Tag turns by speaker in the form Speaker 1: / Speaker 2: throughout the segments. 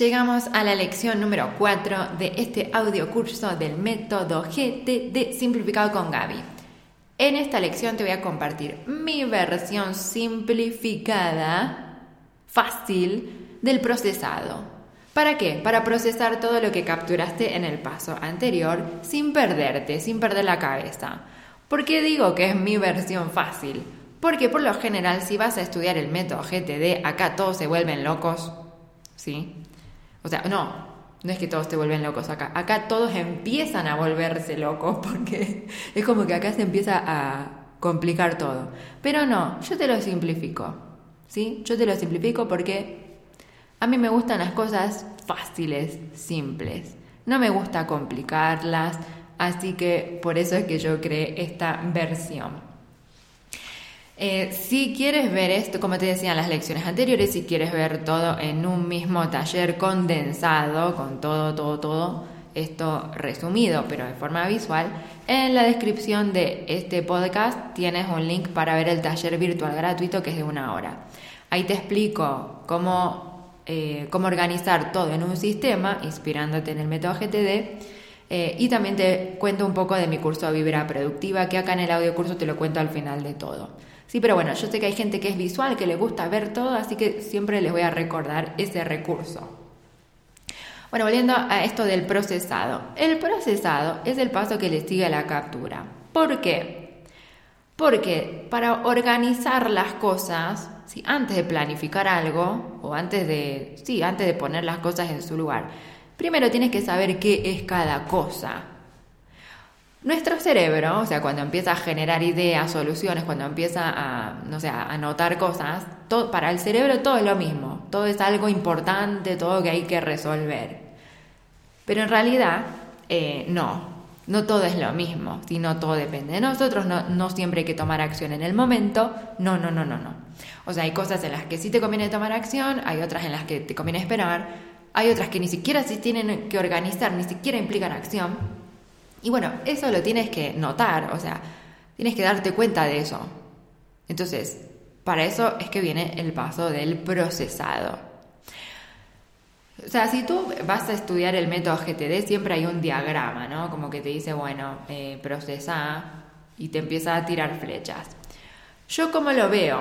Speaker 1: Llegamos a la lección número 4 de este audio curso del método GTD simplificado con Gaby. En esta lección te voy a compartir mi versión simplificada, fácil, del procesado. ¿Para qué? Para procesar todo lo que capturaste en el paso anterior sin perderte, sin perder la cabeza. ¿Por qué digo que es mi versión fácil? Porque por lo general si vas a estudiar el método GTD, acá todos se vuelven locos, ¿sí? O sea, no, no es que todos te vuelven locos acá. Acá todos empiezan a volverse locos porque es como que acá se empieza a complicar todo. Pero no, yo te lo simplifico. ¿Sí? Yo te lo simplifico porque a mí me gustan las cosas fáciles, simples. No me gusta complicarlas, así que por eso es que yo creé esta versión. Eh, si quieres ver esto, como te decía en las lecciones anteriores, si quieres ver todo en un mismo taller condensado, con todo, todo, todo, esto resumido, pero de forma visual, en la descripción de este podcast tienes un link para ver el taller virtual gratuito que es de una hora. Ahí te explico cómo, eh, cómo organizar todo en un sistema, inspirándote en el método GTD. Eh, y también te cuento un poco de mi curso Vibra Productiva, que acá en el audio curso te lo cuento al final de todo. Sí, pero bueno, yo sé que hay gente que es visual, que le gusta ver todo, así que siempre les voy a recordar ese recurso. Bueno, volviendo a esto del procesado. El procesado es el paso que le sigue a la captura. ¿Por qué? Porque para organizar las cosas, ¿sí? antes de planificar algo, o antes de, sí, antes de poner las cosas en su lugar, primero tienes que saber qué es cada cosa. Nuestro cerebro, o sea, cuando empieza a generar ideas, soluciones, cuando empieza a, no sé, a anotar cosas, todo, para el cerebro todo es lo mismo, todo es algo importante, todo que hay que resolver. Pero en realidad, eh, no, no todo es lo mismo, sino todo depende de nosotros, no, no siempre hay que tomar acción en el momento, no, no, no, no, no. O sea, hay cosas en las que sí te conviene tomar acción, hay otras en las que te conviene esperar, hay otras que ni siquiera se tienen que organizar, ni siquiera implican acción. Y bueno, eso lo tienes que notar, o sea, tienes que darte cuenta de eso. Entonces, para eso es que viene el paso del procesado. O sea, si tú vas a estudiar el método GTD, siempre hay un diagrama, ¿no? Como que te dice, bueno, eh, procesa y te empieza a tirar flechas. Yo como lo veo,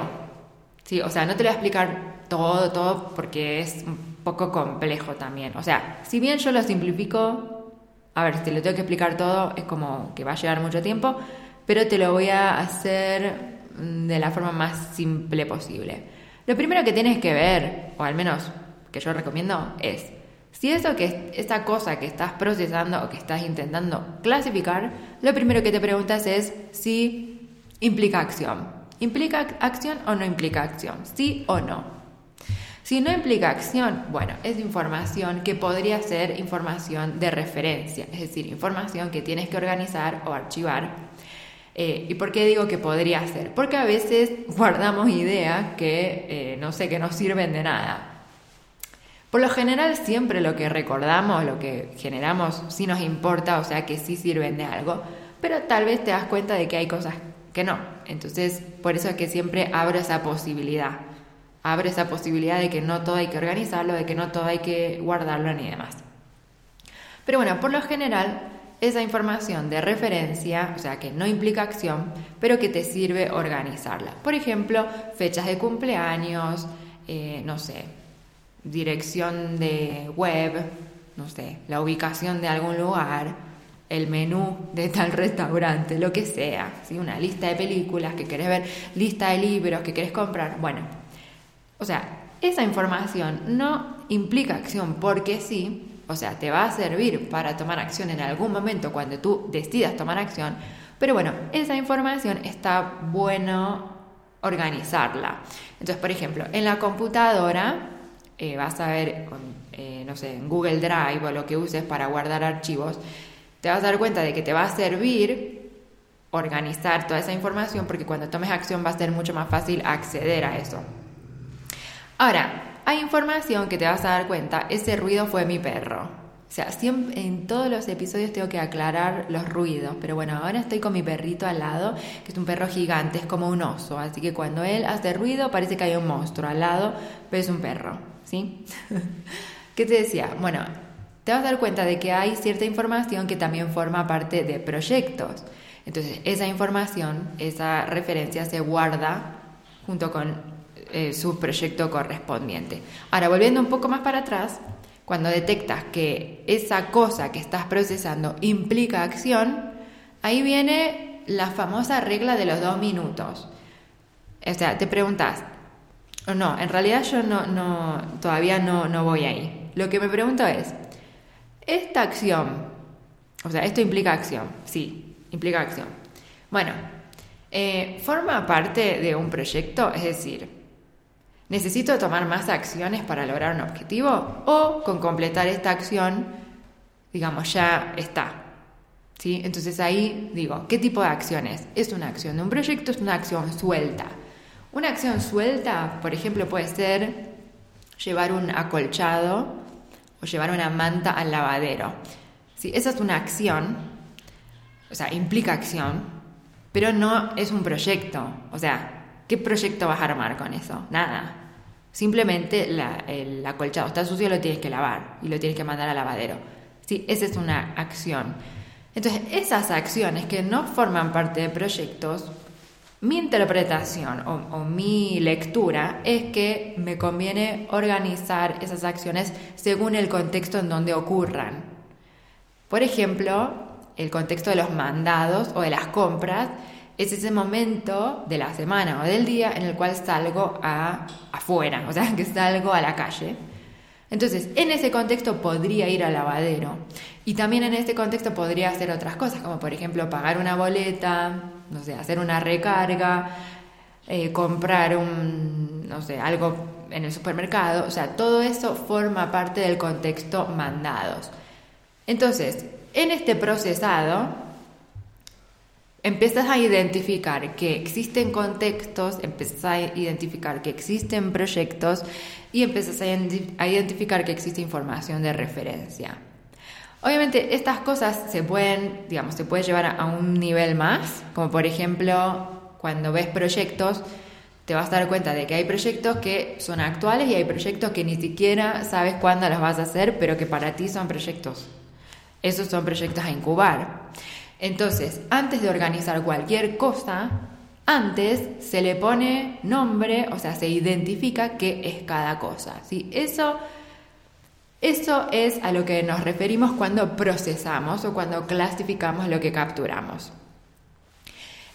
Speaker 1: sí, o sea, no te lo voy a explicar todo, todo, porque es un poco complejo también. O sea, si bien yo lo simplifico, a ver, si lo tengo que explicar todo, es como que va a llevar mucho tiempo, pero te lo voy a hacer mm, de la forma más simple posible. Lo primero que tienes que ver, o al menos que yo recomiendo, es si eso que esa cosa que estás procesando o que estás intentando clasificar, lo primero que te preguntas es si implica acción. ¿Implica acción o no implica acción? ¿Sí o no? Si no implica acción, bueno, es información que podría ser información de referencia, es decir, información que tienes que organizar o archivar. Eh, ¿Y por qué digo que podría ser? Porque a veces guardamos ideas que eh, no sé, que no sirven de nada. Por lo general siempre lo que recordamos, lo que generamos, sí nos importa, o sea que sí sirven de algo, pero tal vez te das cuenta de que hay cosas que no. Entonces, por eso es que siempre abro esa posibilidad abre esa posibilidad de que no todo hay que organizarlo, de que no todo hay que guardarlo ni demás. Pero bueno, por lo general, esa información de referencia, o sea, que no implica acción, pero que te sirve organizarla. Por ejemplo, fechas de cumpleaños, eh, no sé, dirección de web, no sé, la ubicación de algún lugar, el menú de tal restaurante, lo que sea, ¿sí? una lista de películas que querés ver, lista de libros que querés comprar. Bueno, o sea, esa información no implica acción porque sí, o sea, te va a servir para tomar acción en algún momento cuando tú decidas tomar acción, pero bueno, esa información está bueno organizarla. Entonces, por ejemplo, en la computadora eh, vas a ver, eh, no sé, en Google Drive o lo que uses para guardar archivos, te vas a dar cuenta de que te va a servir organizar toda esa información porque cuando tomes acción va a ser mucho más fácil acceder a eso. Ahora, hay información que te vas a dar cuenta, ese ruido fue mi perro. O sea, siempre, en todos los episodios tengo que aclarar los ruidos, pero bueno, ahora estoy con mi perrito al lado, que es un perro gigante, es como un oso, así que cuando él hace ruido parece que hay un monstruo al lado, pero es un perro, ¿sí? ¿Qué te decía? Bueno, te vas a dar cuenta de que hay cierta información que también forma parte de proyectos. Entonces, esa información, esa referencia se guarda junto con eh, su proyecto correspondiente. Ahora, volviendo un poco más para atrás, cuando detectas que esa cosa que estás procesando implica acción, ahí viene la famosa regla de los dos minutos. O sea, te preguntas, o no, en realidad yo no, no, todavía no, no voy ahí. Lo que me pregunto es, esta acción, o sea, esto implica acción, sí, implica acción. Bueno, eh, forma parte de un proyecto, es decir, ¿necesito tomar más acciones para lograr un objetivo? ¿O con completar esta acción, digamos, ya está? ¿Sí? Entonces ahí digo, ¿qué tipo de acciones? ¿Es una acción de un proyecto? ¿Es una acción suelta? Una acción suelta, por ejemplo, puede ser llevar un acolchado o llevar una manta al lavadero. Sí, esa es una acción, o sea, implica acción, pero no es un proyecto. O sea, ¿qué proyecto vas a armar con eso? Nada. Simplemente el acolchado está sucio, lo tienes que lavar y lo tienes que mandar al lavadero. Sí, esa es una acción. Entonces, esas acciones que no forman parte de proyectos mi interpretación o, mi lectura es que me conviene organizar esas acciones según el contexto en donde ocurran. Por ejemplo, el contexto de los mandados o de las compras es ese momento de la semana o del día en el cual salgo a, afuera, o sea, que salgo a la calle. Entonces, en ese contexto podría ir al lavadero y también en este contexto podría hacer otras cosas, como por ejemplo pagar una boleta, no sé, hacer una recarga, eh, comprar un, no sé, algo en el supermercado, o sea, todo eso forma parte del contexto mandados. Entonces, en este procesado, empiezas a identificar que existen contextos, empiezas a identificar que existen proyectos y empiezas a identificar que existe información de referencia. Obviamente estas cosas se pueden, digamos, se puede llevar a un nivel más, como por ejemplo cuando ves proyectos, te vas a dar cuenta de que hay proyectos que son actuales y hay proyectos que ni siquiera sabes cuándo los vas a hacer, pero que para ti son proyectos. Esos son proyectos a incubar. Entonces, antes de organizar cualquier cosa, antes se le pone nombre, o sea, se identifica qué es cada cosa. ¿sí? Eso eso es a lo que nos referimos cuando procesamos o cuando clasificamos lo que capturamos.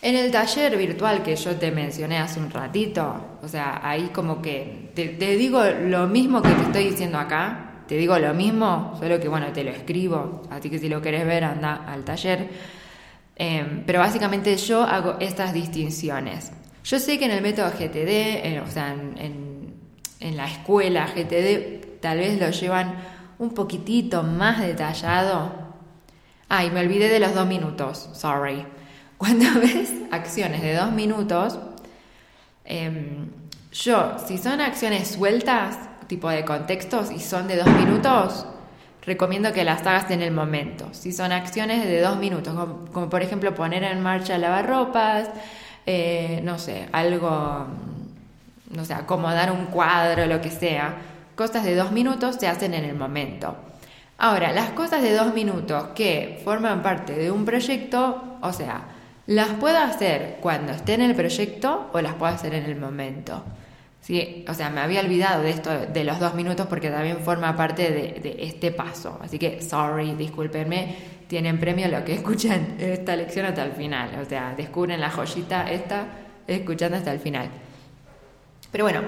Speaker 1: En el taller virtual que yo te mencioné hace un ratito, o sea, ahí como que te, digo lo mismo que te estoy diciendo acá, te digo lo mismo, solo que bueno, te lo escribo, así que si lo querés ver, anda al taller. Em, pero básicamente yo hago estas distinciones. Yo sé que en el método GTD, o sea, en, la escuela GTD, tal vez lo llevan un poquitito más detallado. Ay, me olvidé de los dos minutos, sorry. Cuando ves acciones de dos minutos, em, yo, si son acciones sueltas, tipo de contextos, y son de dos minutos, recomiendo que las hagas en el momento. Si son acciones de dos minutos, como, por ejemplo poner en marcha lavarropas, eh, no sé, algo, no sé, acomodar un cuadro, lo que sea, Cosas de dos minutos se hacen en el momento. Ahora, las cosas de dos minutos que forman parte de un proyecto, o sea, las puedo hacer cuando esté en el proyecto o las puedo hacer en el momento. ¿Sí? O sea, me había olvidado de esto de los dos minutos porque también forma parte de, este paso. Así que, sorry, discúlpenme, tienen premio lo que escuchan esta lección hasta el final. O sea, descubren la joyita esta escuchando hasta el final. Pero bueno,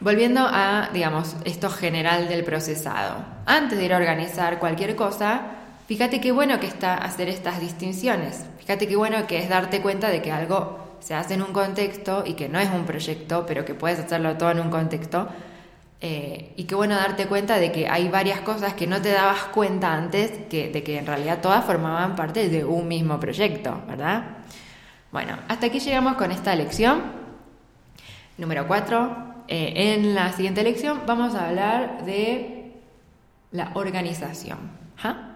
Speaker 1: Volviendo a, digamos, esto general del procesado. Antes de ir a organizar cualquier cosa, fíjate qué bueno que está hacer estas distinciones. Fíjate qué bueno que es darte cuenta de que algo se hace en un contexto y que no es un proyecto, pero que puedes hacerlo todo en un contexto. Eh, y qué bueno darte cuenta de que hay varias cosas que no te dabas cuenta antes que, de que en realidad todas formaban parte de un mismo proyecto, ¿verdad? Bueno, hasta aquí llegamos con esta lección. Número 4. Eh, en la siguiente lección vamos a hablar de la organización. ¿Ah?